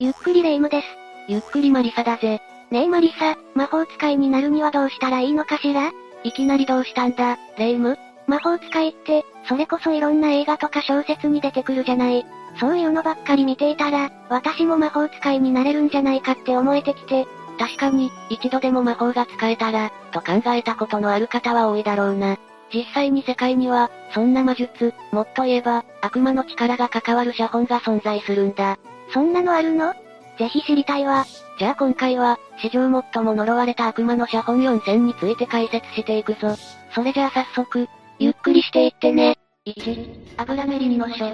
ゆっくりレ夢ムです。ゆっくりマリサだぜ。ねえマリサ、魔法使いになるにはどうしたらいいのかしら？いきなりどうしたんだ、レ夢ム？魔法使いって、それこそいろんな映画とか小説に出てくるじゃない。そういうのばっかり見ていたら、私も魔法使いになれるんじゃないかって思えてきて。確かに、一度でも魔法が使えたら、と考えたことのある方は多いだろうな。実際に世界には、そんな魔術、もっと言えば、悪魔の力が関わる写本が存在するんだ。そんなのあるの？ぜひ知りたいわ。じゃあ今回は、史上最も呪われた悪魔の写本4000について解説していくぞ。それじゃあ早速、ゆっくりしていってね。1、アブラメリンの書。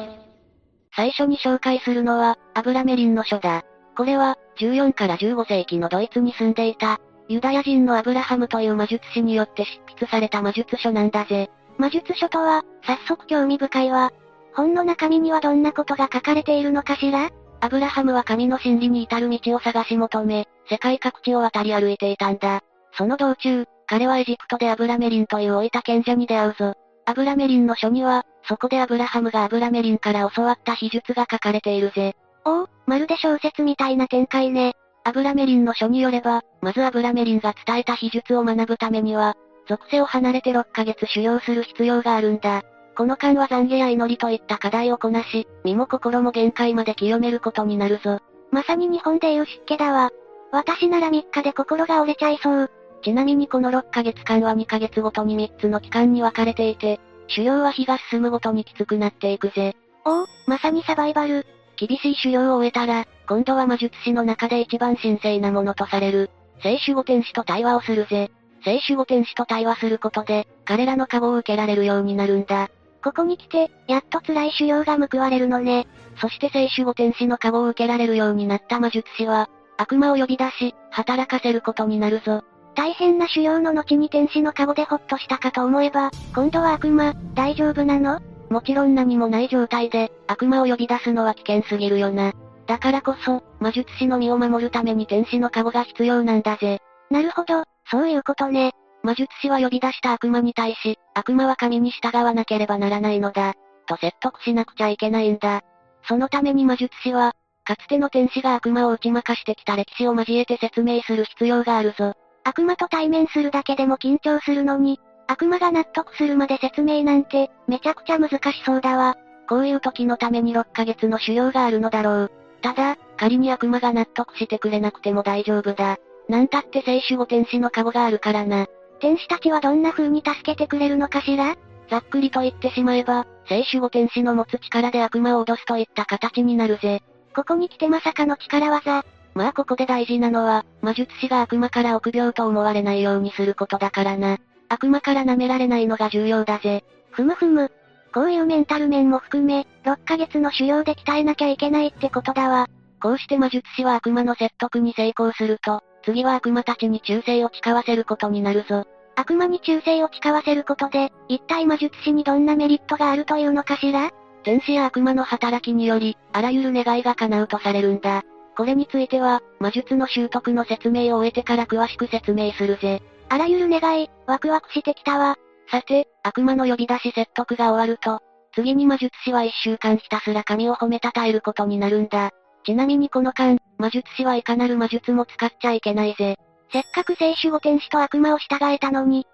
最初に紹介するのは、アブラメリンの書だ。これは、14から15世紀のドイツに住んでいた、ユダヤ人のアブラハムという魔術師によって執筆された魔術書なんだぜ。魔術書とは、早速興味深いわ。本の中身にはどんなことが書かれているのかしら？アブラハムは神の真理に至る道を探し求め、世界各地を渡り歩いていたんだ。その道中、彼はエジプトでアブラメリンという老いた賢者に出会うぞ。アブラメリンの書には、そこでアブラハムがアブラメリンから教わった秘術が書かれているぜ。おお、まるで小説みたいな展開ね。アブラメリンの書によれば、まずアブラメリンが伝えた秘術を学ぶためには、属性を離れて6ヶ月修行する必要があるんだ。この間は懺悔や祈りといった課題をこなし、身も心も限界まで清めることになるぞ。まさに日本でいう湿気だわ。私なら3日で心が折れちゃいそう。ちなみにこの6ヶ月間は2ヶ月ごとに3つの期間に分かれていて、修行は日が進むごとにきつくなっていくぜ。おお、まさにサバイバル。厳しい修行を終えたら、今度は魔術師の中で一番神聖なものとされる、聖守護天使と対話をするぜ。聖守護天使と対話することで、彼らの加護を受けられるようになるんだ。ここに来て、やっと辛い修行が報われるのね。そして聖守護天使の加護を受けられるようになった魔術師は、悪魔を呼び出し、働かせることになるぞ。大変な修行の後に天使の加護でほっとしたかと思えば、今度は悪魔、大丈夫なの？もちろん何もない状態で、悪魔を呼び出すのは危険すぎるよな。だからこそ、魔術師の身を守るために天使の加護が必要なんだぜ。なるほど、そういうことね。魔術師は呼び出した悪魔に対し、悪魔は神に従わなければならないのだ。と説得しなくちゃいけないんだ。そのために魔術師は、かつての天使が悪魔を打ち負かしてきた歴史を交えて説明する必要があるぞ。悪魔と対面するだけでも緊張するのに、悪魔が納得するまで説明なんて、めちゃくちゃ難しそうだわ。こういう時のために6ヶ月の修行があるのだろう。ただ、仮に悪魔が納得してくれなくても大丈夫だ。なんたって聖守護天使の加護があるからな。天使たちはどんな風に助けてくれるのかしら？ざっくりと言ってしまえば、聖守護天使の持つ力で悪魔を脅すといった形になるぜ。ここに来てまさかの力技。まあここで大事なのは、魔術師が悪魔から臆病と思われないようにすることだからな。悪魔から舐められないのが重要だぜ。ふむふむ。こういうメンタル面も含め、6ヶ月の修行で鍛えなきゃいけないってことだわ。こうして魔術師は悪魔の説得に成功すると、次は悪魔たちに忠誠を誓わせることになるぞ。悪魔に忠誠を誓わせることで、一体魔術師にどんなメリットがあるというのかしら？天使や悪魔の働きにより、あらゆる願いが叶うとされるんだ。これについては、魔術の習得の説明を終えてから詳しく説明するぜ。あらゆる願い、ワクワクしてきたわ。さて、悪魔の呼び出し説得が終わると、次に魔術師は一週間ひたすら神を褒めたたえることになるんだ。ちなみにこの間、魔術師はいかなる魔術も使っちゃいけないぜ。せっかく聖守護天使と悪魔を従えたのに。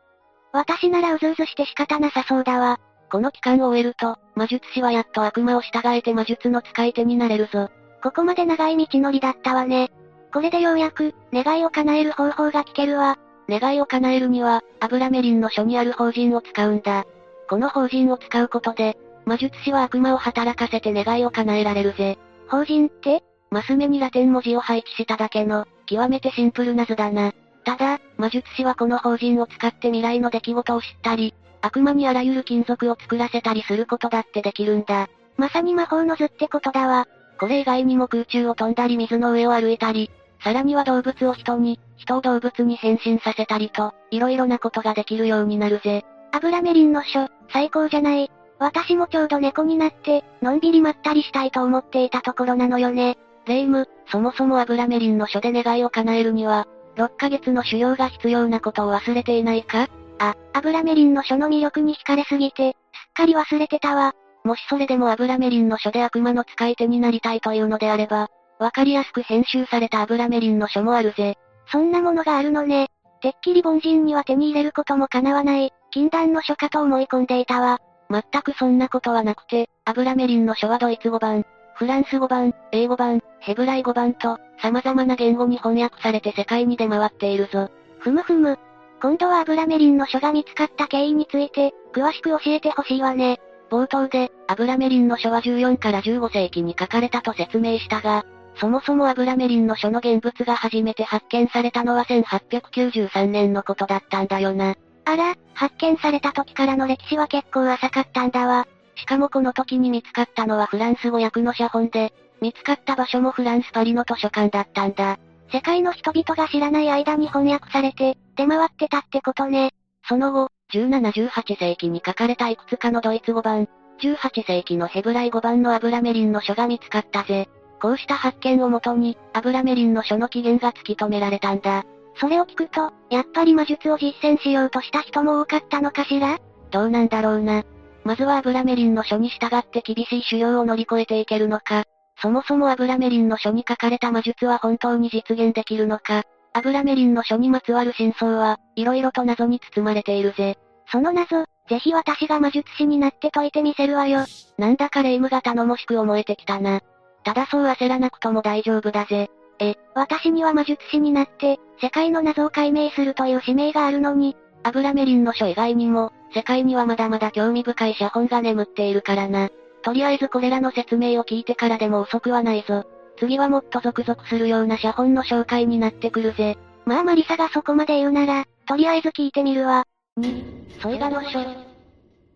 私ならうずうずして仕方なさそうだわ。この期間を終えると、魔術師はやっと悪魔を従えて魔術の使い手になれるぞ。ここまで長い道のりだったわね。これでようやく、願いを叶える方法が聞けるわ。願いを叶えるには、アブラメリンの書にある法人を使うんだ。この法人を使うことで、魔術師は悪魔を働かせて願いを叶えられるぜ。法人って？マス目にラテン文字を配置しただけの、極めてシンプルな図だな。ただ、魔術師はこの法人を使って未来の出来事を知ったり、悪魔にあらゆる金属を作らせたりすることだってできるんだ。まさに魔法の図ってことだわ。これ以外にも空中を飛んだり水の上を歩いたり、さらには動物を人に、人を動物に変身させたりと、いろいろなことができるようになるぜ。アブラメリンの書、最高じゃない。私もちょうど猫になって、のんびりまったりしたいと思っていたところなのよね。レイム、そもそもアブラメリンの書で願いを叶えるには、6ヶ月の修行が必要なことを忘れていないか？あ、アブラメリンの書の魅力に惹かれすぎて、すっかり忘れてたわ。もしそれでもアブラメリンの書で悪魔の使い手になりたいというのであれば、わかりやすく編集されたアブラメリンの書もあるぜ。そんなものがあるのね。てっきり凡人には手に入れることも叶わない、禁断の書かと思い込んでいたわ。全くそんなことはなくて、アブラメリンの書はドイツ語版、フランス語版、英語版、ヘブライ語版と、様々な言語に翻訳されて世界に出回っているぞ。ふむふむ。今度はアブラメリンの書が見つかった経緯について、詳しく教えてほしいわね。冒頭で、アブラメリンの書は14から15世紀に書かれたと説明したが、そもそもアブラメリンの書の現物が初めて発見されたのは1893年のことだったんだよな。あら、発見された時からの歴史は結構浅かったんだわ。しかもこの時に見つかったのはフランス語訳の写本で、見つかった場所もフランスパリの図書館だったんだ。世界の人々が知らない間に翻訳されて、出回ってたってことね。その後、17、18世紀に書かれたいくつかのドイツ語版、18世紀のヘブライ語版のアブラメリンの書が見つかったぜ。こうした発見をもとに、アブラメリンの書の起源が突き止められたんだ。それを聞くと、やっぱり魔術を実践しようとした人も多かったのかしら？どうなんだろうな。まずはアブラメリンの書に従って厳しい修行を乗り越えていけるのか。そもそもアブラメリンの書に書かれた魔術は本当に実現できるのか。アブラメリンの書にまつわる真相は、色々と謎に包まれているぜ。その謎、ぜひ私が魔術師になって解いてみせるわよ。なんだか霊夢が頼もしく思えてきたな。ただそう焦らなくとも大丈夫だぜ。え、私には魔術師になって、世界の謎を解明するという使命があるのに、アブラメリンの書以外にも、世界にはまだまだ興味深い写本が眠っているからな。とりあえずこれらの説明を聞いてからでも遅くはないぞ。次はもっと続々するような写本の紹介になってくるぜ。まあマリサがそこまで言うなら、とりあえず聞いてみるわ。2、ソイガの書。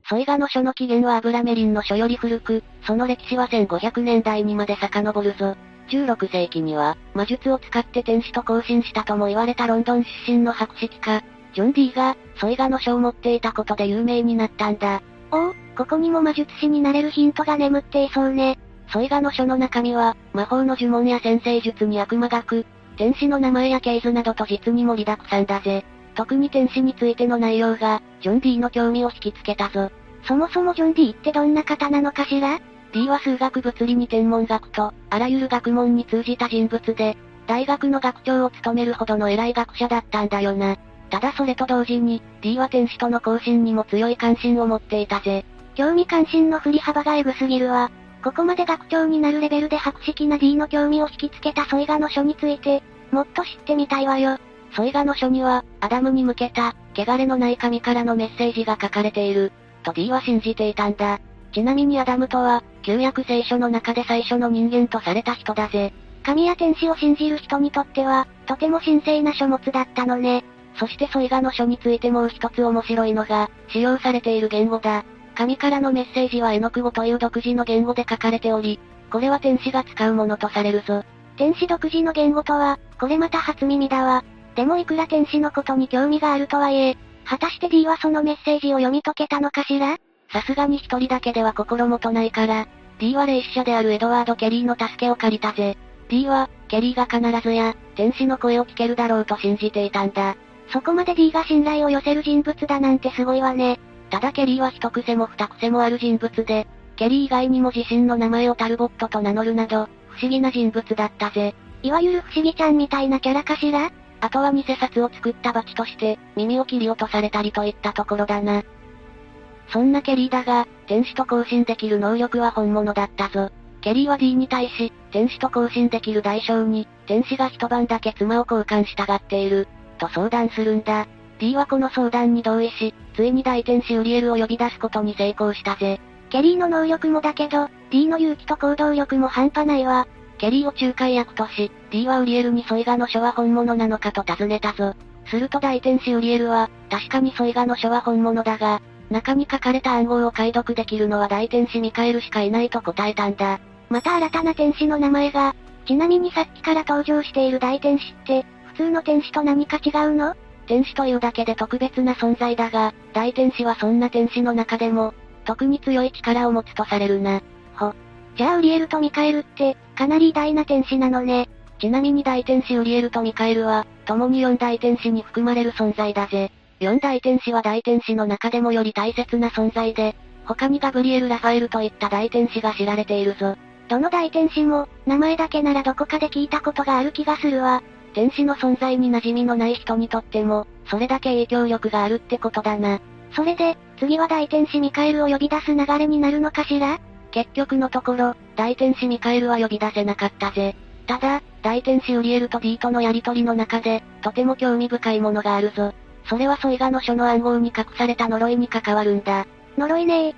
ソイガの書の起源はアブラメリンの書より古く、その歴史は1500年代にまで遡るぞ。16世紀には、魔術を使って天使と交信したとも言われたロンドン出身の博識家、ジョン・ディーが、ソイガの書を持っていたことで有名になったんだ。おお、ここにも魔術師になれるヒントが眠っていそうね。ソイガの書の中身は、魔法の呪文や先生術に悪魔学、天使の名前や系図などと実に盛りだくさんだぜ。特に天使についての内容が、ジョン D の興味を引きつけたぞ。そもそもジョン D ってどんな方なのかしら ?D は数学物理に天文学と、あらゆる学問に通じた人物で、大学の学長を務めるほどの偉い学者だったんだよな。ただそれと同時に、D は天使との交信にも強い関心を持っていたぜ。興味関心の振り幅がエグすぎるわ。ここまで学長になるレベルで博識な D の興味を引きつけたソイガの書について、もっと知ってみたいわよ。ソイガの書には、アダムに向けた、汚れのない神からのメッセージが書かれている、と D は信じていたんだ。ちなみにアダムとは、旧約聖書の中で最初の人間とされた人だぜ。神や天使を信じる人にとっては、とても神聖な書物だったのね。そしてソイガの書についてもう一つ面白いのが、使用されている言語だ。神からのメッセージは絵の句語という独自の言語で書かれており、これは天使が使うものとされるぞ。天使独自の言語とは、これまた初耳だわ。でもいくら天使のことに興味があるとはいえ、果たして D はそのメッセージを読み解けたのかしら？さすがに一人だけでは心もとないから、D は霊視者であるエドワード・ケリーの助けを借りたぜ。D は、ケリーが必ずや、天使の声を聞けるだろうと信じていたんだ。そこまで D が信頼を寄せる人物だなんてすごいわね。ただケリーは一癖も二癖もある人物で、ケリー以外にも自身の名前をタルボットと名乗るなど、不思議な人物だったぜ。いわゆる不思議ちゃんみたいなキャラかしら？あとは偽札を作ったバチとして、耳を切り落とされたりといったところだな。そんなケリーだが、天使と交信できる能力は本物だったぞ。ケリーは D に対し、天使と交信できる代償に、天使が一晩だけ妻を交換したがっている、と相談するんだ。D はこの相談に同意し、ついに大天使ウリエルを呼び出すことに成功したぜ。ケリーの能力もだけど、D の勇気と行動力も半端ないわ。ケリーを仲介役とし、D はウリエルにソイガの書は本物なのかと尋ねたぞ。すると大天使ウリエルは、確かにソイガの書は本物だが、中に書かれた暗号を解読できるのは大天使ミカエルしかいないと答えたんだ。また新たな天使の名前が、ちなみにさっきから登場している大天使って、普通の天使と何か違うの？天使というだけで特別な存在だが、大天使はそんな天使の中でも、特に強い力を持つとされるな。ほ。じゃあウリエルとミカエルって、かなり偉大な天使なのね。ちなみに大天使ウリエルとミカエルは、共に四大天使に含まれる存在だぜ。四大天使は大天使の中でもより大切な存在で、他にガブリエル・ラファエルといった大天使が知られているぞ。どの大天使も、名前だけならどこかで聞いたことがある気がするわ。天使の存在に馴染みのない人にとっても、それだけ影響力があるってことだな。それで、次は大天使ミカエルを呼び出す流れになるのかしら？結局のところ、大天使ミカエルは呼び出せなかったぜ。ただ、大天使ウリエルと D とのやりとりの中で、とても興味深いものがあるぞ。それはソイガの書の暗号に隠された呪いに関わるんだ。呪いねえ。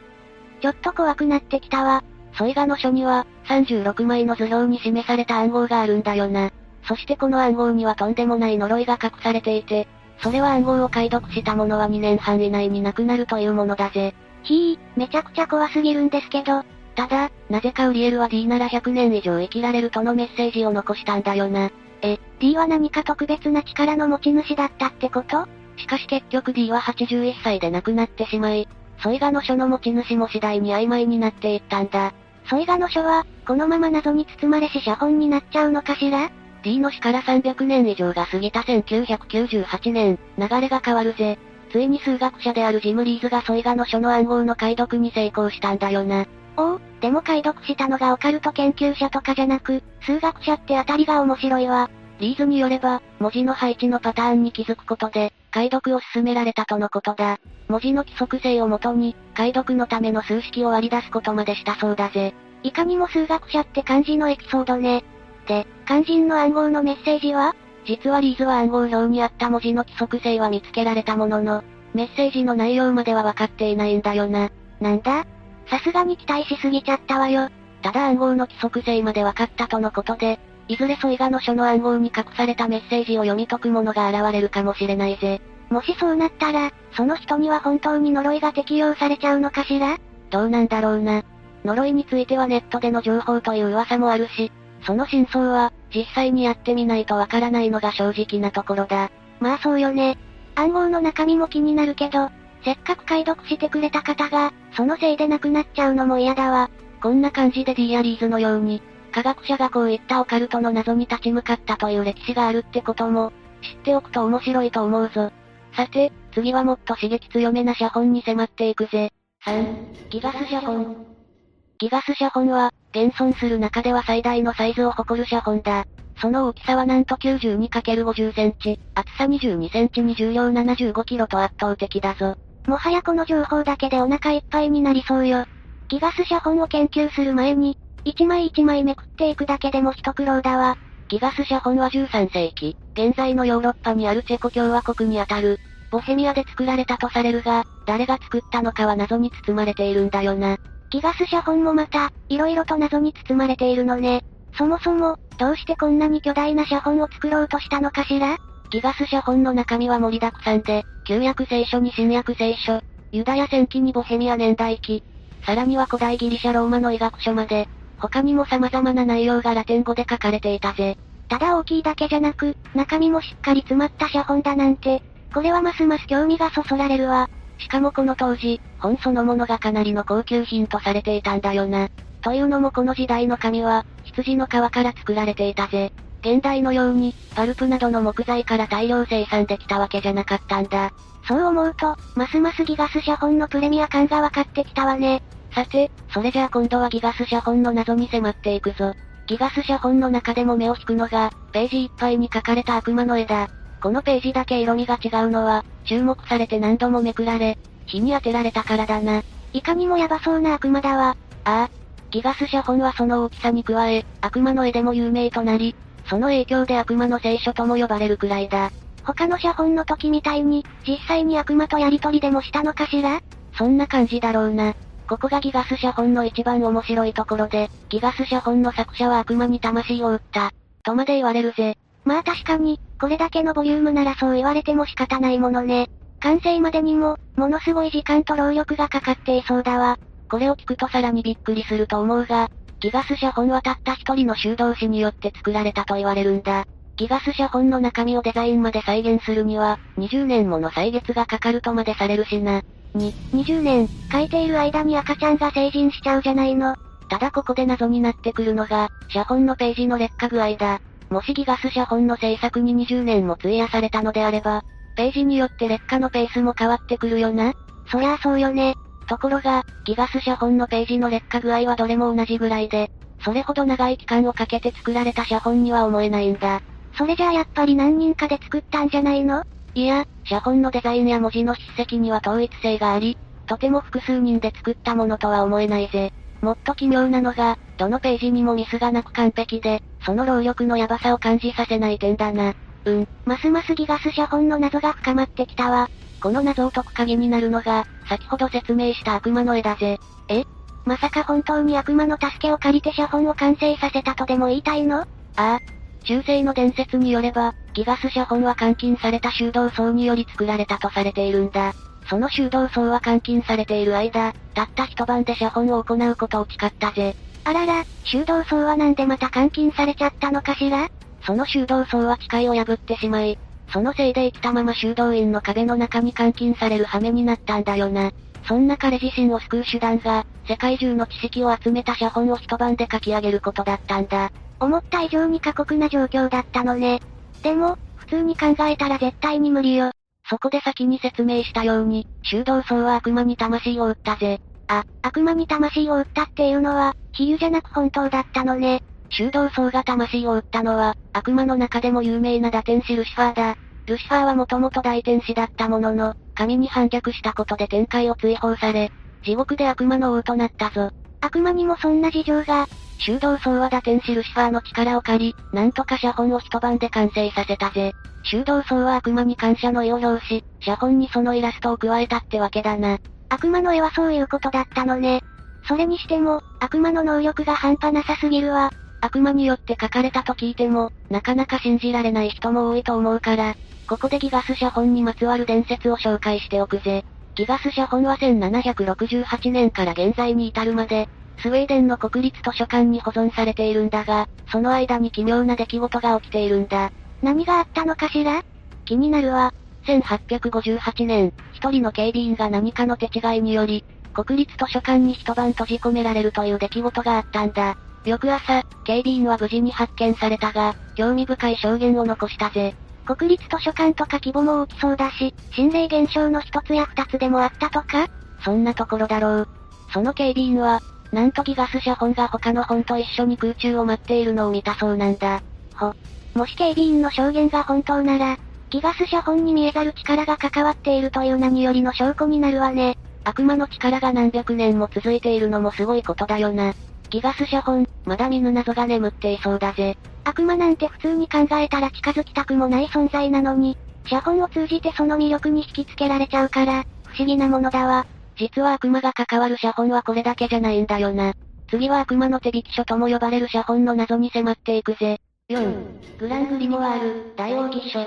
ちょっと怖くなってきたわ。ソイガの書には、36枚の図表に示された暗号があるんだよな。そしてこの暗号にはとんでもない呪いが隠されていて、それは暗号を解読した者は2年半以内に亡くなるというものだぜ。ひぃ、めちゃくちゃ怖すぎるんですけど。ただ、なぜかウリエルは D なら100年以上生きられるとのメッセージを残したんだよな。え、D は何か特別な力の持ち主だったってこと？しかし結局 D は81歳で亡くなってしまい、ソイガの書の持ち主も次第に曖昧になっていったんだ。ソイガの書は、このまま謎に包まれし写本になっちゃうのかしら？D の死から300年以上が過ぎた1998年、流れが変わるぜ。ついに数学者であるジム・リーズがソイガの書の暗号の解読に成功したんだよな。おお、でも解読したのがオカルト研究者とかじゃなく、数学者ってあたりが面白いわ。リーズによれば、文字の配置のパターンに気づくことで、解読を進められたとのことだ。文字の規則性をもとに、解読のための数式を割り出すことまでしたそうだぜ。いかにも数学者って感じのエピソードね。で、肝心の暗号のメッセージは？実はリーズは暗号表にあった文字の規則性は見つけられたものの、メッセージの内容までは分かっていないんだよな。なんだ？さすがに期待しすぎちゃったわよ。ただ暗号の規則性まで分かったとのことで、いずれソイガの書の暗号に隠されたメッセージを読み解く者が現れるかもしれないぜ。もしそうなったら、その人には本当に呪いが適用されちゃうのかしら？どうなんだろうな。呪いについてはネットでの情報という噂もあるし、その真相は、実際にやってみないとわからないのが正直なところだ。まあそうよね。暗号の中身も気になるけど、せっかく解読してくれた方が、そのせいで亡くなっちゃうのも嫌だわ。こんな感じでディアリーズのように、科学者がこういったオカルトの謎に立ち向かったという歴史があるってことも、知っておくと面白いと思うぞ。さて、次はもっと刺激強めな写本に迫っていくぜ。3、ギガス写本。ギガス写本は、現存する中では最大のサイズを誇る写本だ。その大きさはなんと 92×50 センチ、厚さ22センチに重量75キロと圧倒的だぞ。もはやこの情報だけでお腹いっぱいになりそうよ。ギガス写本を研究する前に、一枚一枚めくっていくだけでも一苦労だわ。ギガス写本は13世紀、現在のヨーロッパにあるチェコ共和国にあたる、ボヘミアで作られたとされるが、誰が作ったのかは謎に包まれているんだよな。ギガス写本もまた、色々と謎に包まれているのね。そもそも、どうしてこんなに巨大な写本を作ろうとしたのかしら？ギガス写本の中身は盛りだくさんで、旧約聖書に新約聖書、ユダヤ戦記にボヘミア年代記、さらには古代ギリシャローマの医学書まで、他にも様々な内容がラテン語で書かれていたぜ。ただ大きいだけじゃなく、中身もしっかり詰まった写本だなんて、これはますます興味がそそられるわ。しかもこの当時、本そのものがかなりの高級品とされていたんだよな。というのもこの時代の紙は、羊の皮から作られていたぜ。現代のように、パルプなどの木材から大量生産できたわけじゃなかったんだ。そう思うと、ますますギガス写本のプレミア感が分かってきたわね。さて、それじゃあ今度はギガス写本の謎に迫っていくぞ。ギガス写本の中でも目を引くのが、ページいっぱいに書かれた悪魔の絵だ。このページだけ色味が違うのは、注目されて何度もめくられ、火に当てられたからだな。いかにもヤバそうな悪魔だわ。ああ。ギガス写本はその大きさに加え、悪魔の絵でも有名となり、その影響で悪魔の聖書とも呼ばれるくらいだ。他の写本の時みたいに、実際に悪魔とやりとりでもしたのかしら？そんな感じだろうな。ここがギガス写本の一番面白いところで、ギガス写本の作者は悪魔に魂を売った。とまで言われるぜ。まあ確かに、これだけのボリュームならそう言われても仕方ないものね。完成までにも、ものすごい時間と労力がかかっていそうだわ。これを聞くとさらにびっくりすると思うが、ギガス写本はたった一人の修道士によって作られたと言われるんだ。ギガス写本の中身をデザインまで再現するには、20年もの歳月がかかるとまでされるしな。に、20年、書いている間に赤ちゃんが成人しちゃうじゃないの。ただここで謎になってくるのが、写本のページの劣化具合だ。もしギガス写本の制作に20年も費やされたのであれば、ページによって劣化のペースも変わってくるよな。そりゃあそうよね。ところが、ギガス写本のページの劣化具合はどれも同じぐらいで、それほど長い期間をかけて作られた写本には思えないんだ。それじゃあやっぱり何人かで作ったんじゃないの？いや、写本のデザインや文字の筆跡には統一性があり、とても複数人で作ったものとは思えないぜ。もっと奇妙なのが、どのページにもミスがなく完璧で、その労力のヤバさを感じさせない点だな。うん。ますますギガス写本の謎が深まってきたわ。この謎を解く鍵になるのが、先ほど説明した悪魔の絵だぜ。え？まさか本当に悪魔の助けを借りて写本を完成させたとでも言いたいの？ああ。中世の伝説によれば、ギガス写本は監禁された修道僧により作られたとされているんだ。その修道僧は監禁されている間、たった一晩で写本を行うことを誓ったぜ。あらら、修道僧はなんでまた監禁されちゃったのかしら？その修道僧は誓いを破ってしまい、そのせいで生きたまま修道院の壁の中に監禁される羽目になったんだよな。そんな彼自身を救う手段が、世界中の知識を集めた写本を一晩で書き上げることだったんだ。思った以上に過酷な状況だったのね。でも、普通に考えたら絶対に無理よ。そこで先に説明したように、修道僧は悪魔に魂を売ったぜ。あ、悪魔に魂を売ったっていうのは、比喩じゃなく本当だったのね。修道僧が魂を売ったのは、悪魔の中でも有名な打天使ルシファーだ。ルシファーはもともと大天使だったものの、神に反逆したことで天界を追放され、地獄で悪魔の王となったぞ。悪魔にもそんな事情が。修道僧は打天使ルシファーの力を借り、なんとか写本を一晩で完成させたぜ。修道僧は悪魔に感謝の意を表し、写本にそのイラストを加えたってわけだな。悪魔の絵はそういうことだったのね。それにしても、悪魔の能力が半端なさすぎるわ。悪魔によって書かれたと聞いても、なかなか信じられない人も多いと思うから、ここでギガス写本にまつわる伝説を紹介しておくぜ。ギガス写本は1768年から現在に至るまで、スウェーデンの国立図書館に保存されているんだが、その間に奇妙な出来事が起きているんだ。何があったのかしら？気になるわ。1858年、一人の警備員が何かの手違いにより、国立図書館に一晩閉じ込められるという出来事があったんだ。翌朝、警備員は無事に発見されたが、興味深い証言を残したぜ。国立図書館とか規模も大きそうだし、心霊現象の一つや二つでもあったとか？そんなところだろう。その警備員は、なんとギガス写本が他の本と一緒に空中を待っているのを見たそうなんだ。ほ。もし警備員の証言が本当なら、ギガス写本に見えざる力が関わっているという何よりの証拠になるわね。悪魔の力が何百年も続いているのもすごいことだよな。ギガス写本、まだ見ぬ謎が眠っていそうだぜ。悪魔なんて普通に考えたら近づきたくもない存在なのに、写本を通じてその魅力に引きつけられちゃうから、不思議なものだわ。実は悪魔が関わる写本はこれだけじゃないんだよな。次は悪魔の手引き書とも呼ばれる写本の謎に迫っていくぜ。4、グラングリモワール、大王義書。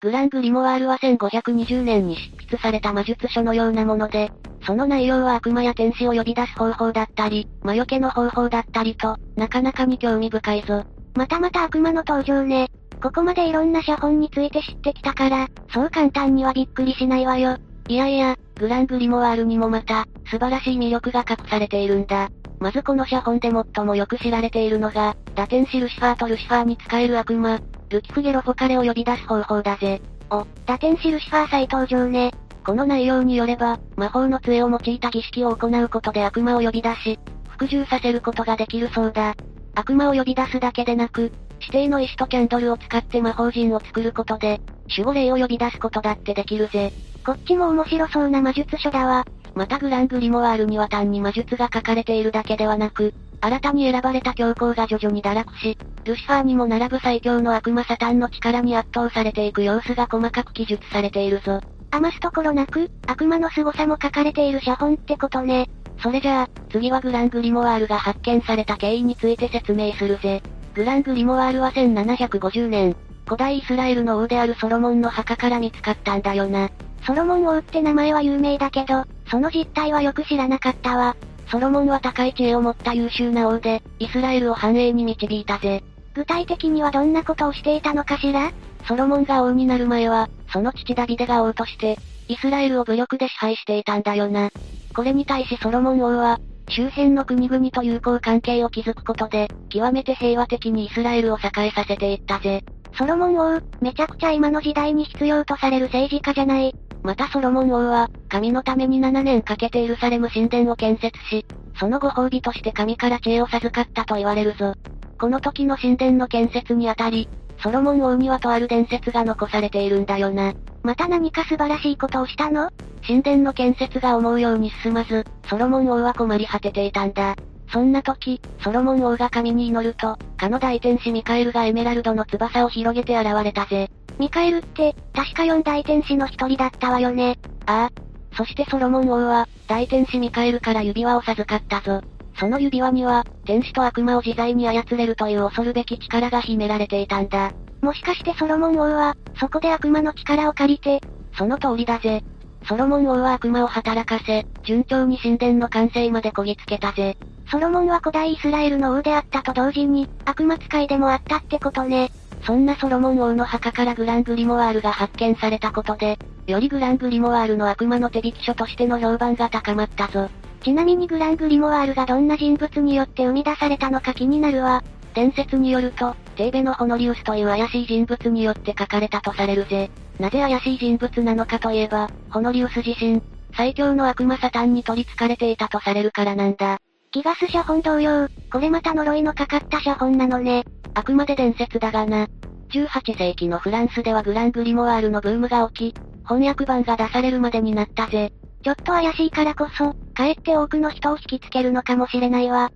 グラングリモワールは1520年に執筆された魔術書のようなもので、その内容は悪魔や天使を呼び出す方法だったり、魔除けの方法だったりと、なかなかに興味深いぞ。またまた悪魔の登場ね。ここまでいろんな写本について知ってきたから、そう簡単にはびっくりしないわよ。いやいや、グラングリモワールにもまた、素晴らしい魅力が隠されているんだ。まずこの写本で最もよく知られているのが、打天使ルシファーとルシファーに使える悪魔、ルキフゲロフォカレを呼び出す方法だぜ。お、打天使ルシファー再登場ね。この内容によれば、魔法の杖を用いた儀式を行うことで悪魔を呼び出し、服従させることができるそうだ。悪魔を呼び出すだけでなく、指定の石とキャンドルを使って魔法陣を作ることで、守護霊を呼び出すことだってできるぜ。こっちも面白そうな魔術書だわ。またグラングリモワールには単に魔術が書かれているだけではなく、新たに選ばれた教皇が徐々に堕落し、ルシファーにも並ぶ最強の悪魔サタンの力に圧倒されていく様子が細かく記述されているぞ。余すところなく、悪魔の凄さも書かれている写本ってことね。それじゃあ、次はグラングリモワールが発見された経緯について説明するぜ。グラングリモワールは1750年、古代イスラエルの王であるソロモンの墓から見つかったんだよな。ソロモン王って名前は有名だけど、その実態はよく知らなかったわ。ソロモンは高い知恵を持った優秀な王で、イスラエルを繁栄に導いたぜ。具体的にはどんなことをしていたのかしら？ソロモンが王になる前は、その父ダビデが王として、イスラエルを武力で支配していたんだよな。これに対しソロモン王は、周辺の国々と友好関係を築くことで、極めて平和的にイスラエルを栄えさせていったぜ。ソロモン王、めちゃくちゃ今の時代に必要とされる政治家じゃない。またソロモン王は、神のために7年かけてエルサレム神殿を建設し、そのご褒美として神から知恵を授かったと言われるぞ。この時の神殿の建設にあたり、ソロモン王にはとある伝説が残されているんだよな。また何か素晴らしいことをしたの？神殿の建設が思うように進まず、ソロモン王は困り果てていたんだ。そんな時、ソロモン王が神に祈ると、かの大天使ミカエルがエメラルドの翼を広げて現れたぜ。ミカエルって、確か四大天使の一人だったわよね。ああ。そしてソロモン王は、大天使ミカエルから指輪を授かったぞ。その指輪には、天使と悪魔を自在に操れるという恐るべき力が秘められていたんだ。もしかしてソロモン王は、そこで悪魔の力を借りて、その通りだぜ。ソロモン王は悪魔を働かせ、順調に神殿の完成までこぎつけたぜ。ソロモンは古代イスラエルの王であったと同時に、悪魔使いでもあったってことね。そんなソロモン王の墓からグラングリモワールが発見されたことで、よりグラングリモワールの悪魔の手引き書としての評判が高まったぞ。ちなみにグラングリモワールがどんな人物によって生み出されたのか気になるわ。伝説によると、テーベのホノリウスという怪しい人物によって書かれたとされるぜ。なぜ怪しい人物なのかといえば、ホノリウス自身、最強の悪魔サタンに取り憑かれていたとされるからなんだ。ギガス写本同様、これまた呪いのかかった写本なのね。あくまで伝説だがな。18世紀のフランスではグラングリモワールのブームが起き、翻訳版が出されるまでになったぜ。ちょっと怪しいからこそ、かえって多くの人を引きつけるのかもしれないわ。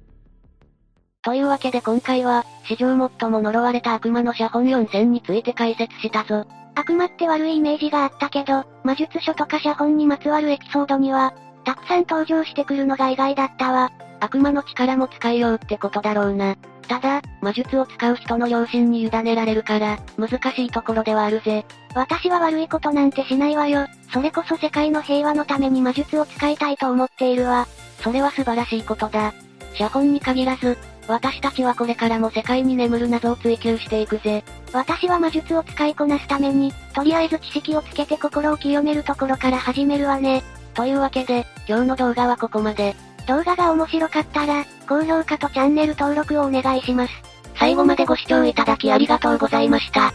というわけで今回は、史上最も呪われた悪魔の写本4000について解説したぞ。悪魔って悪いイメージがあったけど、魔術書とか写本にまつわるエピソードには、たくさん登場してくるのが意外だったわ。悪魔の力も使いようってことだろうな。ただ、魔術を使う人の良心に委ねられるから、難しいところではあるぜ。私は悪いことなんてしないわよ。それこそ世界の平和のために魔術を使いたいと思っているわ。それは素晴らしいことだ。写本に限らず、私たちはこれからも世界に眠る謎を追求していくぜ。私は魔術を使いこなすために、とりあえず知識をつけて心を清めるところから始めるわね。というわけで、今日の動画はここまで。動画が面白かったら、高評価とチャンネル登録をお願いします。最後までご視聴いただきありがとうございました。